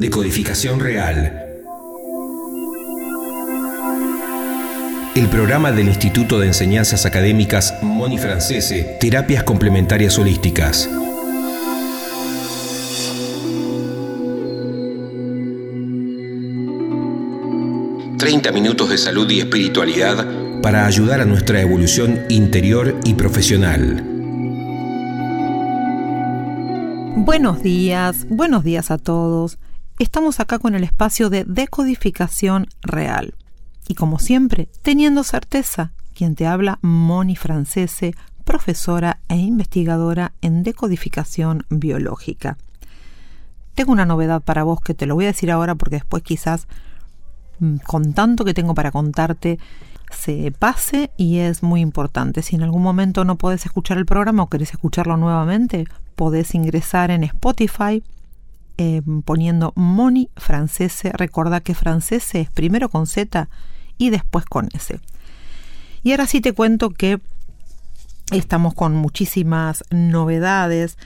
Decodificación Real. El programa del Instituto de Enseñanzas Académicas Moni Francese, Terapias Complementarias Holísticas. ...30 minutos de salud y espiritualidad para ayudar a nuestra evolución interior y profesional. Buenos días, buenos días a todos. Estamos acá con el espacio de decodificación real. Y como siempre, teniendo certeza, quien te habla, Moni Francese, profesora e investigadora en decodificación biológica. Tengo una novedad para vos que te lo voy a decir ahora porque después quizás mm, con tanto que tengo para contarte se pase y es muy importante. Si en algún momento no podés escuchar el programa o querés escucharlo nuevamente, podés ingresar en Spotify eh, poniendo Moni Francese. Recuerda que Francese es primero con Z y después con S. Y ahora sí te cuento que estamos con muchísimas novedades,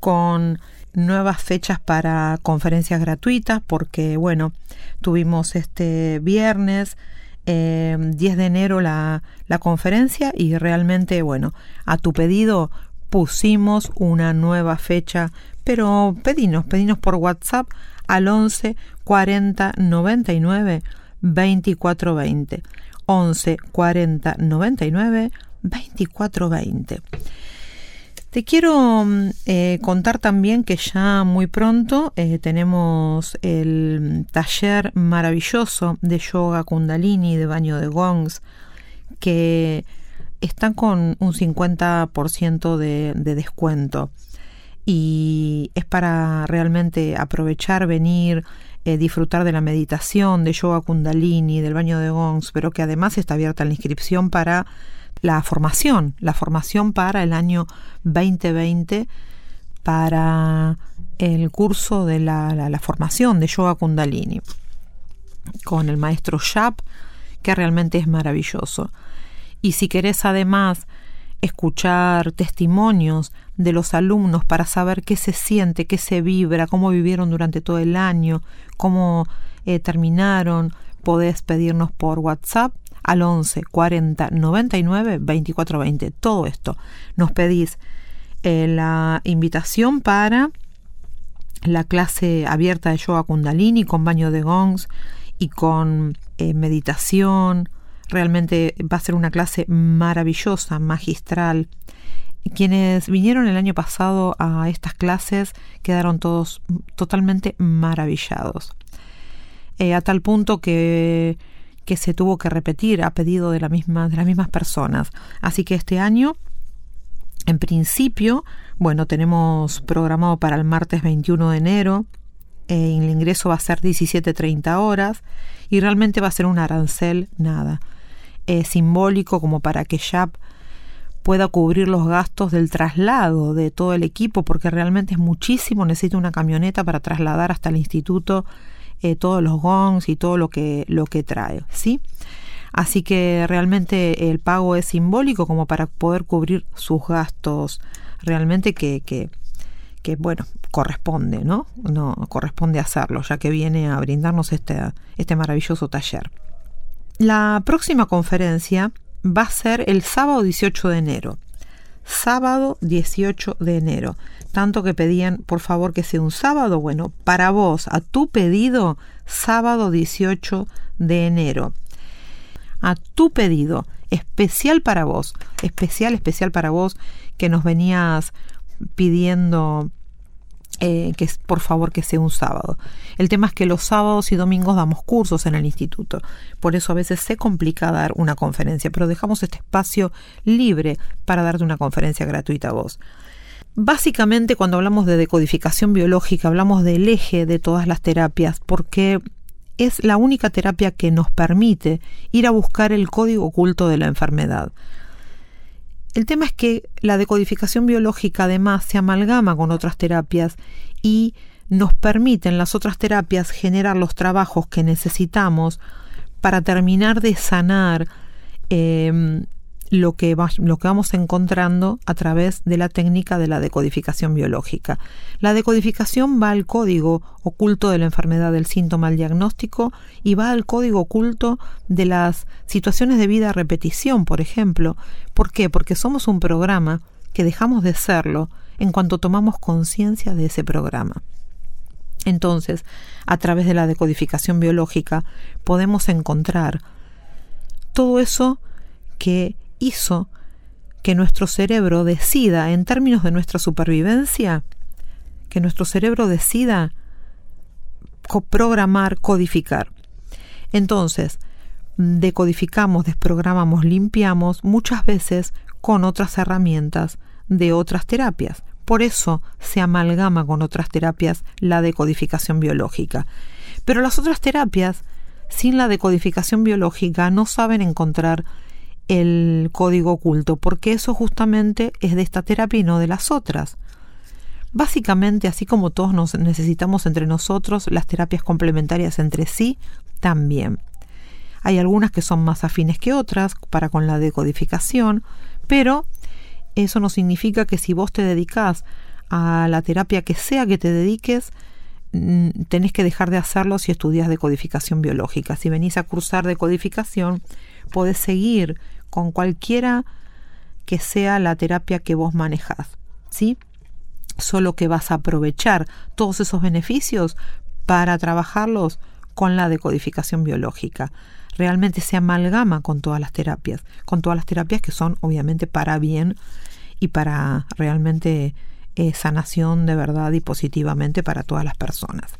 con nuevas fechas para conferencias gratuitas, porque bueno, tuvimos este viernes 10 eh, de enero la, la conferencia y realmente, bueno, a tu pedido pusimos una nueva fecha, pero pedinos, pedinos por WhatsApp al 11 40 99 24 20. 11 40 99 24 20. Te quiero mm, eh, contar también que ya muy pronto eh, tenemos el taller maravilloso de yoga kundalini, de baño de gongs, que están con un 50% de, de descuento. Y es para realmente aprovechar, venir, eh, disfrutar de la meditación, de yoga kundalini, del baño de gongs, pero que además está abierta la inscripción para la formación, la formación para el año 2020 para el curso de la, formación de yoga kundalini con el maestro Shap, que realmente es maravilloso. Y si querés además escuchar testimonios de los alumnos para saber qué se siente, qué se vibra, cómo vivieron durante todo el año, cómo eh, terminaron, podés pedirnos por WhatsApp al 11 40 99 24 20. Todo esto. Nos pedís eh, la invitación para la clase abierta de yoga kundalini con baño de gongs y con eh, meditación. Realmente va a ser una clase maravillosa, magistral. Quienes vinieron el año pasado a estas clases quedaron todos totalmente maravillados. Eh, a tal punto que que se tuvo que repetir a pedido de, de las mismas personas. Así que este año, en principio, bueno, tenemos programado para el martes 21 de enero, eh, el ingreso va a ser 17.30 horas y realmente va a ser un arancel, nada, eh, simbólico como para que YAP pueda cubrir los gastos del traslado de todo el equipo, porque realmente es muchísimo, necesita una camioneta para trasladar hasta el instituto eh, todos los gongs y todo lo que, lo que trae, ¿sí? Así que realmente el pago es simbólico como para poder cubrir sus gastos realmente que, que, que bueno, corresponde, ¿no? No corresponde hacerlo, ya que viene a brindarnos este, este maravilloso taller. La próxima conferencia va a ser el sábado 18 de enero. Sábado 18 de enero tanto que pedían por favor que sea un sábado. Bueno, para vos, a tu pedido, sábado 18 de enero. A tu pedido, especial para vos, especial, especial para vos, que nos venías pidiendo eh, que por favor que sea un sábado. El tema es que los sábados y domingos damos cursos en el instituto, por eso a veces se complica dar una conferencia, pero dejamos este espacio libre para darte una conferencia gratuita a vos. Básicamente cuando hablamos de decodificación biológica hablamos del eje de todas las terapias porque es la única terapia que nos permite ir a buscar el código oculto de la enfermedad. El tema es que la decodificación biológica además se amalgama con otras terapias y nos permite en las otras terapias generar los trabajos que necesitamos para terminar de sanar eh, lo que, vamos encontrando a través de la técnica de la decodificación biológica. La decodificación va al código oculto de la enfermedad del síntoma, al diagnóstico, y va al código oculto de las situaciones de vida a repetición, por ejemplo. ¿Por qué? Porque somos un programa que dejamos de serlo en cuanto tomamos conciencia de ese programa. Entonces, a través de la decodificación biológica podemos encontrar todo eso que hizo que nuestro cerebro decida, en términos de nuestra supervivencia, que nuestro cerebro decida programar, codificar. Entonces, decodificamos, desprogramamos, limpiamos muchas veces con otras herramientas de otras terapias. Por eso se amalgama con otras terapias la decodificación biológica. Pero las otras terapias, sin la decodificación biológica, no saben encontrar el código oculto, porque eso justamente es de esta terapia y no de las otras. Básicamente, así como todos nos necesitamos entre nosotros, las terapias complementarias entre sí también. Hay algunas que son más afines que otras para con la decodificación, pero eso no significa que si vos te dedicas a la terapia que sea que te dediques, mm, tenés que dejar de hacerlo si estudias decodificación biológica. Si venís a cursar decodificación, podés seguir con cualquiera que sea la terapia que vos manejás, ¿sí? Solo que vas a aprovechar todos esos beneficios para trabajarlos con la decodificación biológica. Realmente se amalgama con todas las terapias, con todas las terapias que son obviamente para bien y para realmente eh, sanación de verdad y positivamente para todas las personas.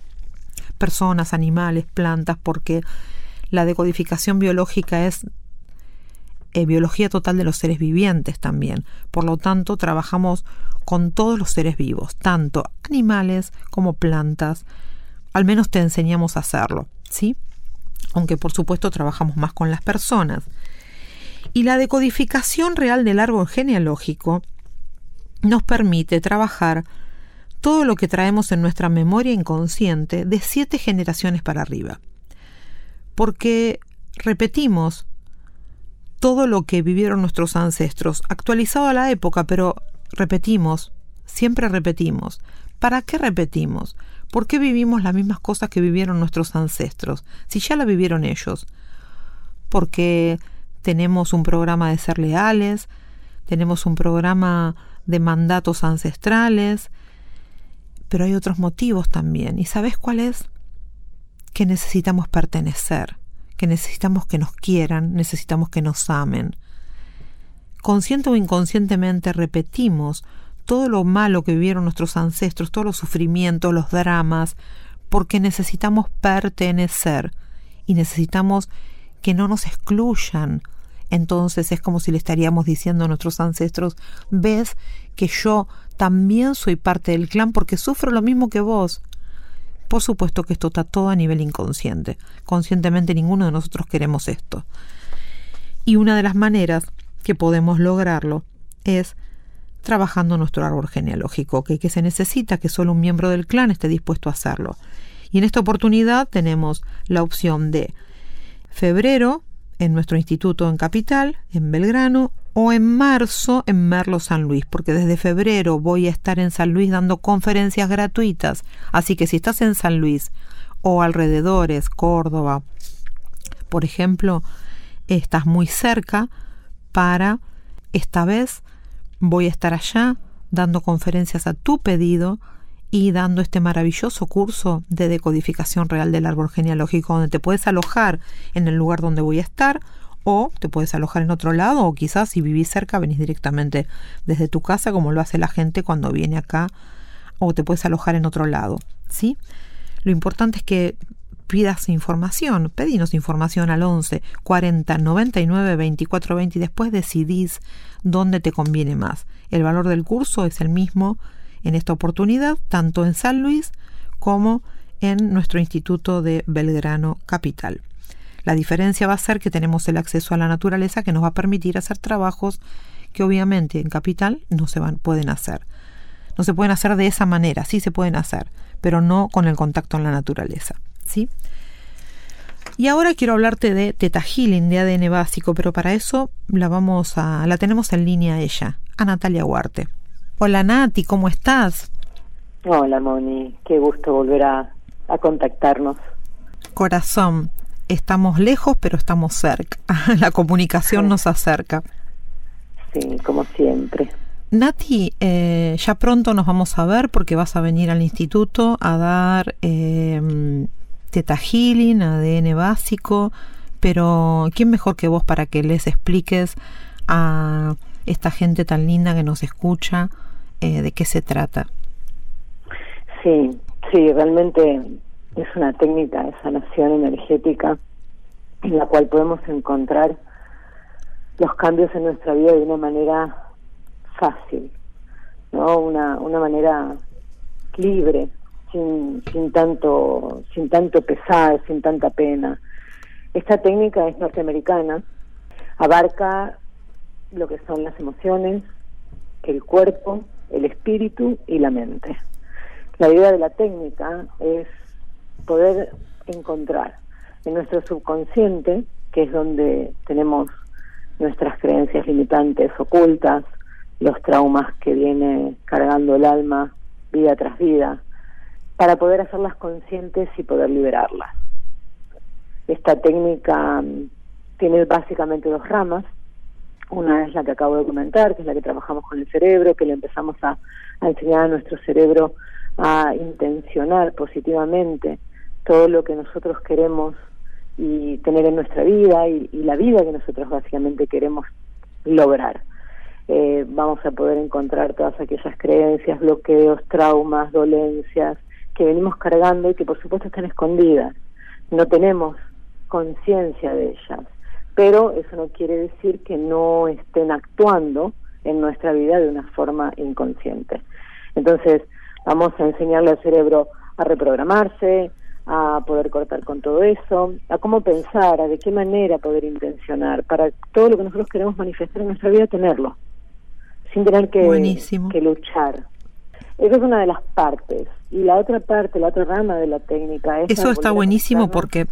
Personas, animales, plantas, porque la decodificación biológica es eh, biología total de los seres vivientes también. Por lo tanto, trabajamos con todos los seres vivos, tanto animales como plantas. Al menos te enseñamos a hacerlo, ¿sí? Aunque por supuesto trabajamos más con las personas. Y la decodificación real del árbol genealógico nos permite trabajar todo lo que traemos en nuestra memoria inconsciente de siete generaciones para arriba. Porque repetimos todo lo que vivieron nuestros ancestros, actualizado a la época, pero repetimos, siempre repetimos. ¿Para qué repetimos? ¿Por qué vivimos las mismas cosas que vivieron nuestros ancestros, si ya la vivieron ellos? Porque tenemos un programa de ser leales, tenemos un programa de mandatos ancestrales, pero hay otros motivos también. ¿Y sabes cuál es? Que necesitamos pertenecer que necesitamos que nos quieran, necesitamos que nos amen. Consciente o inconscientemente repetimos todo lo malo que vivieron nuestros ancestros, todos los sufrimientos, los dramas, porque necesitamos pertenecer y necesitamos que no nos excluyan. Entonces es como si le estaríamos diciendo a nuestros ancestros, ves que yo también soy parte del clan porque sufro lo mismo que vos. Por supuesto que esto está todo a nivel inconsciente. Conscientemente ninguno de nosotros queremos esto. Y una de las maneras que podemos lograrlo es trabajando nuestro árbol genealógico, que, que se necesita que solo un miembro del clan esté dispuesto a hacerlo. Y en esta oportunidad tenemos la opción de febrero en nuestro instituto en Capital, en Belgrano, o en marzo en Merlo San Luis, porque desde febrero voy a estar en San Luis dando conferencias gratuitas. Así que si estás en San Luis o alrededores, Córdoba, por ejemplo, estás muy cerca para esta vez voy a estar allá dando conferencias a tu pedido y dando este maravilloso curso de decodificación real del árbol genealógico donde te puedes alojar en el lugar donde voy a estar o te puedes alojar en otro lado o quizás si vivís cerca venís directamente desde tu casa como lo hace la gente cuando viene acá o te puedes alojar en otro lado, ¿sí? Lo importante es que pidas información, pedinos información al 11 40 99 24 20 y después decidís dónde te conviene más. El valor del curso es el mismo en esta oportunidad, tanto en San Luis como en nuestro Instituto de Belgrano Capital. La diferencia va a ser que tenemos el acceso a la naturaleza que nos va a permitir hacer trabajos que obviamente en capital no se van, pueden hacer. No se pueden hacer de esa manera, sí se pueden hacer, pero no con el contacto en la naturaleza. ¿sí? Y ahora quiero hablarte de Teta Healing de ADN básico, pero para eso la vamos a la tenemos en línea a ella, a Natalia Huarte. Hola Nati, ¿cómo estás? Hola Moni, qué gusto volver a, a contactarnos. Corazón, estamos lejos pero estamos cerca. la comunicación nos acerca. Sí, como siempre. Nati, eh, ya pronto nos vamos a ver porque vas a venir al instituto a dar eh, Teta Healing, ADN básico, pero ¿quién mejor que vos para que les expliques a esta gente tan linda que nos escucha eh, de qué se trata? Sí, sí, realmente es una técnica de sanación energética en la cual podemos encontrar los cambios en nuestra vida de una manera fácil, ¿no? Una, una manera libre, sin, sin tanto, sin tanto pesar, sin tanta pena. Esta técnica es norteamericana, abarca lo que son las emociones, el cuerpo, el espíritu y la mente. La idea de la técnica es poder encontrar en nuestro subconsciente, que es donde tenemos nuestras creencias limitantes ocultas, los traumas que viene cargando el alma vida tras vida, para poder hacerlas conscientes y poder liberarlas. Esta técnica mm, tiene básicamente dos ramas. Una es la que acabo de comentar, que es la que trabajamos con el cerebro, que le empezamos a, enseñar a nuestro cerebro a intencionar positivamente todo lo que nosotros queremos y tener en nuestra vida y la vida que nosotros básicamente queremos lograr. Eh, vamos a poder encontrar todas aquellas creencias, bloqueos, traumas, dolencias que venimos cargando y que por supuesto están escondidas. No tenemos conciencia de ellas, pero eso no quiere decir que no estén actuando en nuestra vida de una forma inconsciente. Entonces, vamos a enseñarle al cerebro a reprogramarse, a poder cortar con todo eso, a cómo pensar, a de qué manera poder intencionar, para todo lo que nosotros queremos manifestar en nuestra vida, tenerlo sin tener que, que luchar. Esa es una de las partes. Y la otra parte, la otra rama de la técnica es... Eso está buenísimo porque,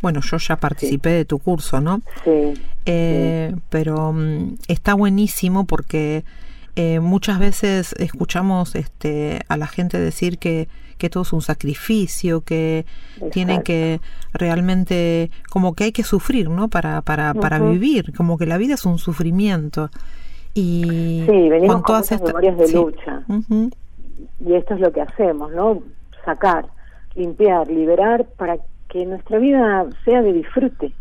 bueno, yo ya participé de tu curso, ¿no? Sí. Eh, pero mm, está buenísimo porque eh, muchas veces escuchamos este, a la gente decir que, que todo es un sacrificio, que tienen que realmente, como que hay que sufrir, ¿no? Para, para, para vivir, como que la vida es un sufrimiento. Y sí, venimos con, todas estas memorias de lucha. Y esto es lo que hacemos, ¿no? Sacar, limpiar, liberar para que nuestra vida sea de disfrute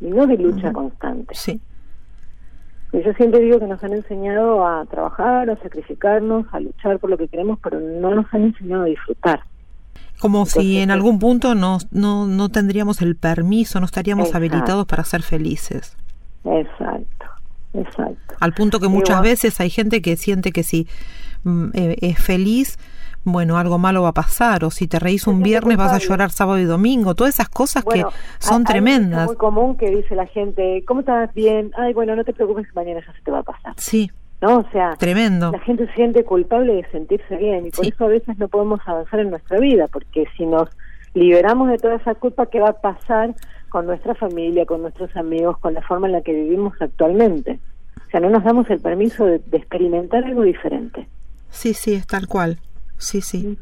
y no de lucha constante. Sí. Yo siempre digo que nos han enseñado a trabajar, a sacrificarnos, a luchar por lo que queremos, pero no nos han enseñado a disfrutar. Como si en algún punto no, no, no tendríamos el permiso, no estaríamos habilitados para ser felices. Exacto. Exacto. Al punto que muchas veces hay gente que siente que si mm, eh, es feliz, bueno, algo malo va a pasar, o si te reís un viernes vas a llorar sábado y domingo, todas esas cosas que son tremendas. Es muy común que dice la gente, ¿cómo estás? Bien, ay, bueno, no te preocupes que mañana ya se te va a pasar. Sí. ¿No? O sea, tremendo. La gente se siente culpable de sentirse bien y por eso a veces no podemos avanzar en nuestra vida, porque si nos liberamos de toda esa culpa, ¿qué va a pasar con nuestra familia, con nuestros amigos, con la forma en la que vivimos actualmente. O sea, no nos damos el permiso de, experimentar algo diferente. Sí, sí, es tal cual. Sí, sí.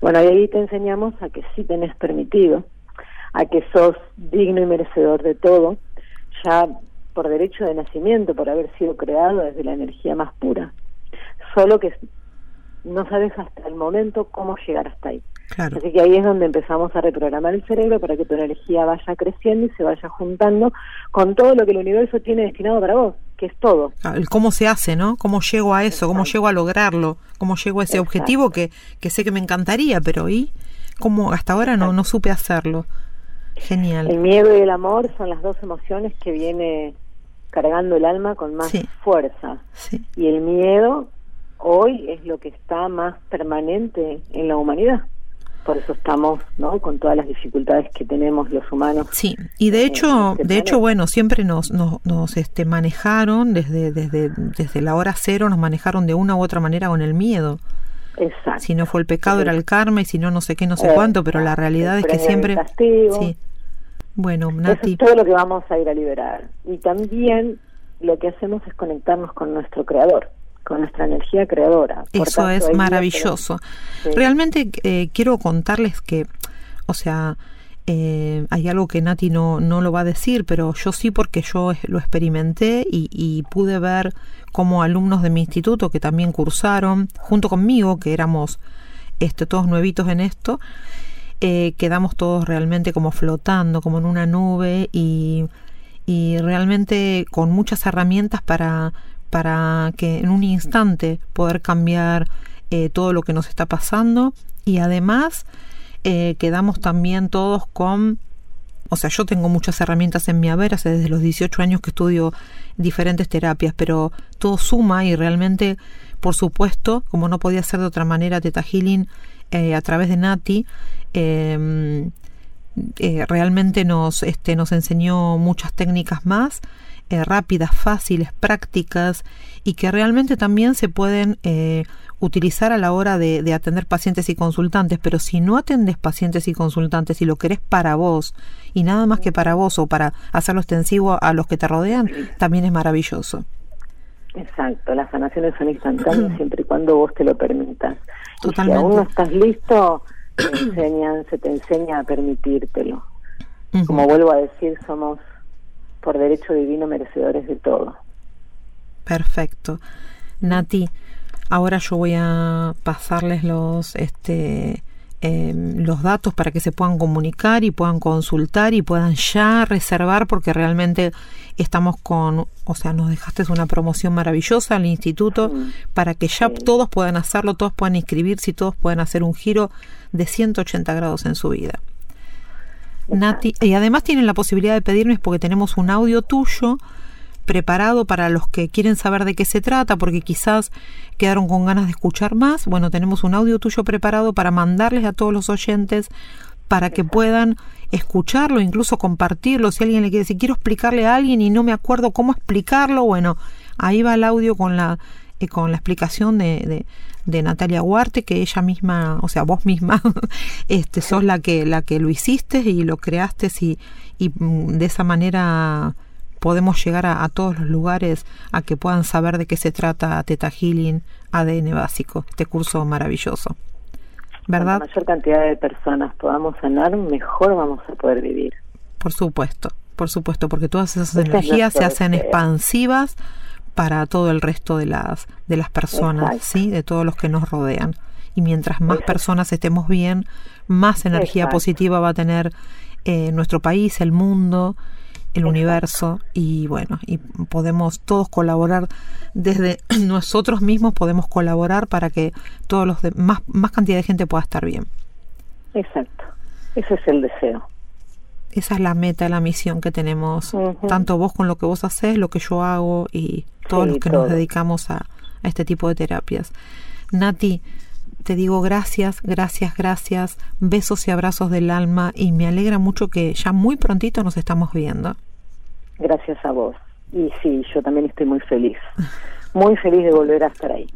Bueno, y ahí te enseñamos a que sí tenés permitido, a que sos digno y merecedor de todo, ya por derecho de nacimiento, por haber sido creado desde la energía más pura. Solo que no sabes hasta el momento cómo llegar hasta ahí. Así que ahí es donde empezamos a reprogramar el cerebro para que tu energía vaya creciendo y se vaya juntando con todo lo que el universo tiene destinado para vos, que es todo. Ah, cómo se hace, ¿no? ¿Cómo llego a eso? ¿Cómo llego a lograrlo? ¿Cómo llego a ese objetivo que, que sé que me encantaría, pero ¿y cómo hasta ahora no, no supe hacerlo? Genial. El miedo y el amor son las dos emociones que viene cargando el alma con más fuerza. Y el miedo hoy es lo que está más permanente en la humanidad por eso estamos no con todas las dificultades que tenemos los humanos. Sí y de hecho este de hecho bueno siempre nos, nos, nos este manejaron desde desde desde la hora cero nos manejaron de una u otra manera con el miedo. Exacto. si no fue el pecado era el karma y si no no sé qué no sé cuánto pero la realidad es que siempre sí. Bueno, Nati. Eso es todo lo que vamos a ir a liberar. Y también lo que hacemos es conectarnos con nuestro creador, con nuestra energía creadora. Eso es maravilloso. Realmente eh, quiero contarles que, o sea, eh, hay algo que Nati no, no lo va a decir, pero yo sí porque yo lo experimenté y, y pude ver cómo alumnos de mi instituto que también cursaron, junto conmigo, que éramos este, todos nuevitos en esto, eh, quedamos todos realmente como flotando, como en una nube y, y realmente con muchas herramientas para, para que en un instante poder cambiar eh, todo lo que nos está pasando. Y además eh, quedamos también todos con o sea, yo tengo muchas herramientas en mi haber, hace desde los 18 años que estudio diferentes terapias, pero todo suma y realmente, por supuesto, como no podía ser de otra manera, Teta Healing eh, a través de Nati, em, realmente nos, este, nos enseñó muchas técnicas más, eh, rápidas, fáciles, prácticas y que realmente también se pueden utilizar a la hora de, atender pacientes y consultantes, pero si no atendes pacientes y consultantes y lo querés para vos y nada más que para vos o para hacerlo extensivo a los que te rodean, también es maravilloso. Exacto, las sanaciones son instantáneas siempre y cuando vos te lo permitas. Totalmente. si aún no estás listo, te enseñan, se te enseña a permitírtelo. Como vuelvo a decir, somos por derecho divino merecedores de todo. Perfecto. Nati, Ahora yo voy a pasarles los, este, em, los datos para que se puedan comunicar y puedan consultar y puedan ya reservar porque realmente estamos con, o sea, nos dejaste una promoción maravillosa al instituto para que ya todos puedan hacerlo, todos puedan inscribirse y todos puedan hacer un giro de 180 grados en su vida. Nati, y además tienen la posibilidad de pedirnos porque tenemos un audio tuyo preparado para los que quieren saber de qué se trata, porque quizás quedaron con ganas de escuchar más. Bueno, tenemos un audio tuyo preparado para mandarles a todos los oyentes para que puedan escucharlo, incluso compartirlo. Si alguien le quiere decir, quiero explicarle a alguien y no me acuerdo cómo explicarlo, bueno, ahí va el audio con la, eh, con la explicación de, de, Natalia Huarte, que ella misma, o sea, vos misma, este, sos la que, la que lo hiciste y lo creaste y, y mm, de esa manera podemos llegar a, todos los lugares a que puedan saber de qué se trata Teta Healing ADN básico, este curso maravilloso. ¿Verdad? La mayor cantidad de personas podamos sanar, mejor vamos a poder vivir. Por supuesto, por supuesto, porque todas esas energías se hacen expansivas para todo el resto de las de las personas, ¿sí? De todos los que nos rodean. Y mientras más personas estemos bien, más energía positiva va a tener eh, nuestro país, el mundo el universo y bueno, y podemos todos colaborar desde nosotros mismos podemos colaborar para que todos los más más cantidad de gente pueda estar bien. Exacto. Ese es el deseo. Esa es la meta, la misión que tenemos, tanto vos con lo que vos haces, lo que yo hago y todos los que nos dedicamos a, a este tipo de terapias. Nati, te digo gracias, gracias, gracias, besos y abrazos del alma y me alegra mucho que ya muy prontito nos estamos viendo. Gracias a vos. Y sí, yo también estoy muy feliz, muy feliz de volver a estar ahí.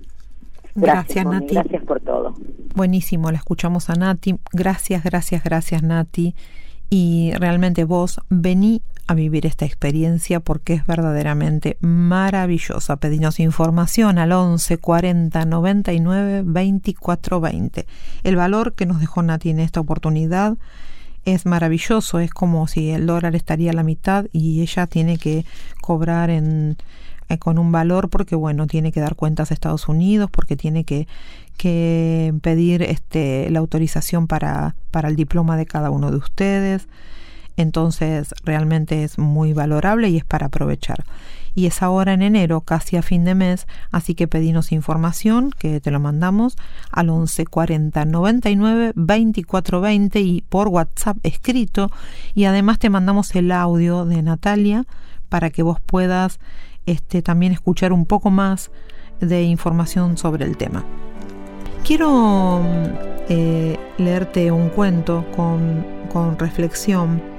Gracias, Nati. Gracias por todo. Buenísimo, la escuchamos a Nati. Gracias, gracias, gracias, Nati. Y realmente vos vení a vivir esta experiencia porque es verdaderamente maravillosa. Pedinos información al 11 40 99 24 20. El valor que nos dejó Nati en esta oportunidad es maravilloso, es como si el dólar estaría a la mitad y ella tiene que cobrar en, eh, con un valor porque bueno, tiene que dar cuentas a Estados Unidos, porque tiene que, que pedir este, la autorización para, para el diploma de cada uno de ustedes. Entonces realmente es muy valorable y es para aprovechar. Y es ahora en enero, casi a fin de mes, así que pedinos información, que te lo mandamos al 11 40 99 24 20 y por WhatsApp escrito. Y además te mandamos el audio de Natalia para que vos puedas este, también escuchar un poco más de información sobre el tema. Quiero eh, leerte un cuento con, con reflexión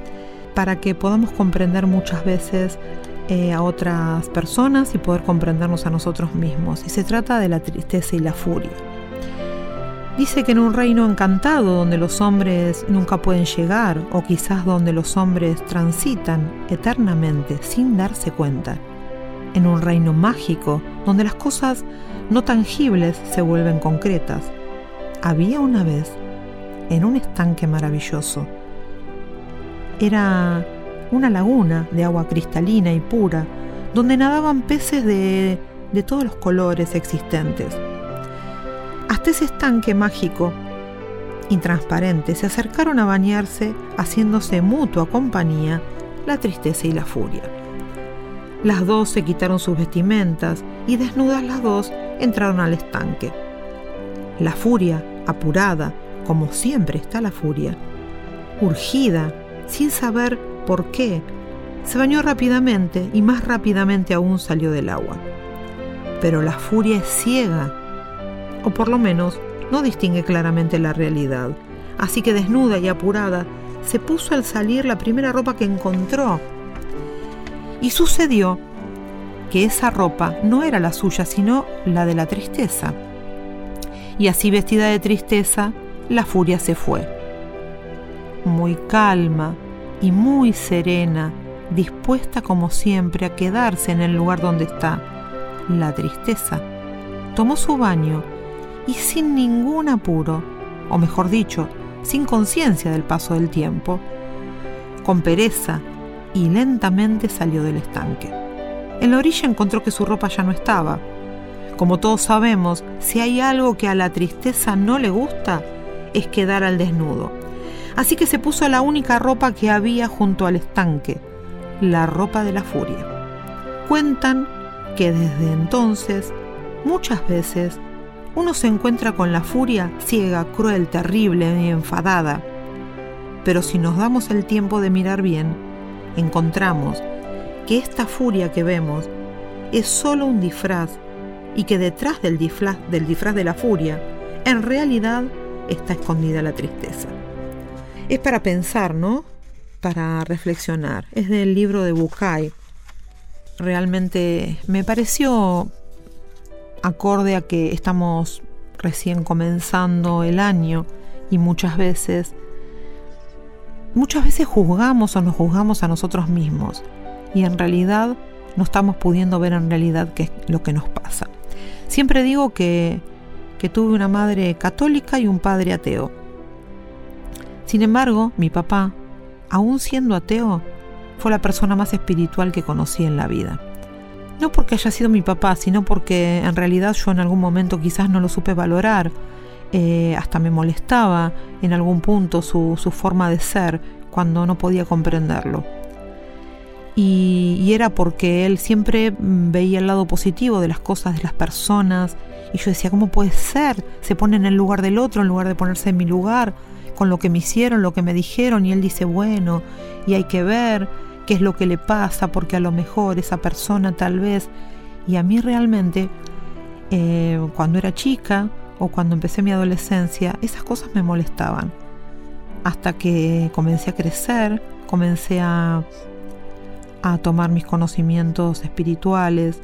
para que podamos comprender muchas veces eh, a otras personas y poder comprendernos a nosotros mismos. Y se trata de la tristeza y la furia. Dice que en un reino encantado donde los hombres nunca pueden llegar o quizás donde los hombres transitan eternamente sin darse cuenta. En un reino mágico donde las cosas no tangibles se vuelven concretas. Había una vez, en un estanque maravilloso, era una laguna de agua cristalina y pura, donde nadaban peces de, de todos los colores existentes. Hasta ese estanque mágico y transparente se acercaron a bañarse, haciéndose mutua compañía la tristeza y la furia. Las dos se quitaron sus vestimentas y desnudas las dos entraron al estanque. La furia, apurada, como siempre está la furia, urgida, sin saber por qué, se bañó rápidamente y más rápidamente aún salió del agua. Pero la furia es ciega, o por lo menos no distingue claramente la realidad, así que desnuda y apurada, se puso al salir la primera ropa que encontró. Y sucedió que esa ropa no era la suya, sino la de la tristeza. Y así vestida de tristeza, la furia se fue. Muy calma y muy serena, dispuesta como siempre a quedarse en el lugar donde está, la tristeza. Tomó su baño y sin ningún apuro, o mejor dicho, sin conciencia del paso del tiempo, con pereza y lentamente salió del estanque. En la orilla encontró que su ropa ya no estaba. Como todos sabemos, si hay algo que a la tristeza no le gusta, es quedar al desnudo. Así que se puso la única ropa que había junto al estanque, la ropa de la furia. Cuentan que desde entonces, muchas veces, uno se encuentra con la furia ciega, cruel, terrible y enfadada. Pero si nos damos el tiempo de mirar bien, encontramos que esta furia que vemos es solo un disfraz y que detrás del disfraz, del disfraz de la furia, en realidad está escondida la tristeza. Es para pensar, ¿no? Para reflexionar. Es del libro de Bucay. Realmente me pareció acorde a que estamos recién comenzando el año y muchas veces muchas veces juzgamos o nos juzgamos a nosotros mismos y en realidad no estamos pudiendo ver en realidad qué es lo que nos pasa. Siempre digo que, que tuve una madre católica y un padre ateo. Sin embargo, mi papá, aún siendo ateo, fue la persona más espiritual que conocí en la vida. No porque haya sido mi papá, sino porque en realidad yo en algún momento quizás no lo supe valorar. Eh, hasta me molestaba en algún punto su, forma de ser cuando no podía comprenderlo. Y, y, era porque él siempre veía el lado positivo de las cosas, de las personas. Y yo decía, ¿cómo puede ser? Se pone en el lugar del otro en lugar de ponerse en mi lugar, con lo que me hicieron, lo que me dijeron. Y él dice, bueno, y hay que ver qué es lo que le pasa, porque a lo mejor esa persona tal vez, y a mí realmente, eh, cuando era chica o cuando empecé mi adolescencia, esas cosas me molestaban. Hasta que comencé a crecer, comencé a, a tomar mis conocimientos espirituales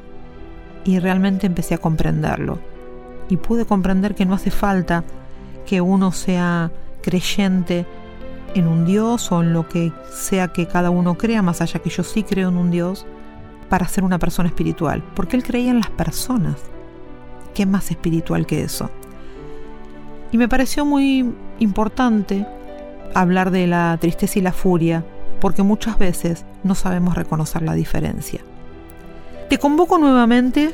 y realmente empecé a comprenderlo. Y pude comprender que no hace falta que uno sea creyente en un Dios o en lo que sea que cada uno crea, más allá que yo sí creo en un Dios, para ser una persona espiritual, porque él creía en las personas. ¿Qué más espiritual que eso? Y me pareció muy importante hablar de la tristeza y la furia, porque muchas veces no sabemos reconocer la diferencia. Te convoco nuevamente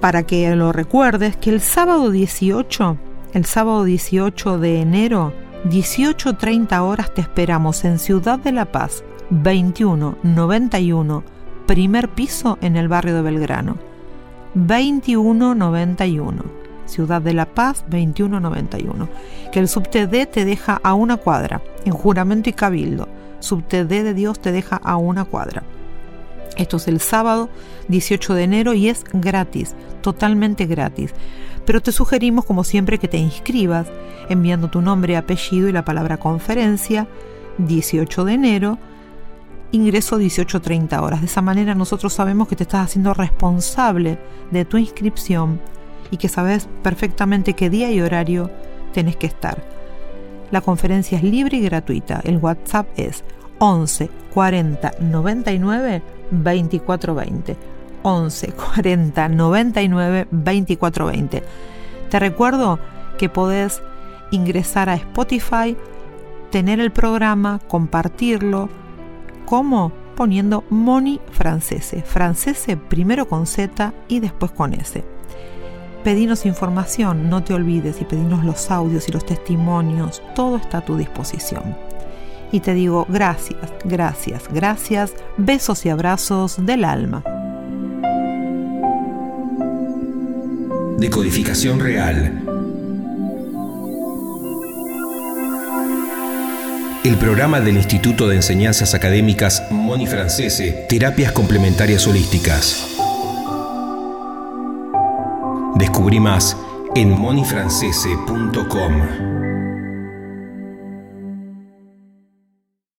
para que lo recuerdes que el sábado 18, el sábado 18 de enero, 18.30 horas te esperamos en Ciudad de la Paz, 2191, primer piso en el barrio de Belgrano. 2191, Ciudad de la Paz, 2191. Que el subte D te deja a una cuadra, en juramento y cabildo. Subte D de Dios te deja a una cuadra. Esto es el sábado 18 de enero y es gratis, totalmente gratis pero te sugerimos como siempre que te inscribas enviando tu nombre, apellido y la palabra conferencia 18 de enero, ingreso 18.30 horas. De esa manera nosotros sabemos que te estás haciendo responsable de tu inscripción y que sabes perfectamente qué día y horario tenés que estar. La conferencia es libre y gratuita. El WhatsApp es 11 40 99 24 20. 11 40 99 24 20. Te recuerdo que podés ingresar a Spotify, tener el programa, compartirlo. ¿Cómo? Poniendo Moni Francese. Francese primero con Z y después con S. Pedinos información, no te olvides, y pedinos los audios y los testimonios, todo está a tu disposición. Y te digo gracias, gracias, gracias, besos y abrazos del alma. Decodificación real. El programa del Instituto de Enseñanzas Académicas Moni Francese, Terapias Complementarias Holísticas. Descubrí más en monifrancese.com.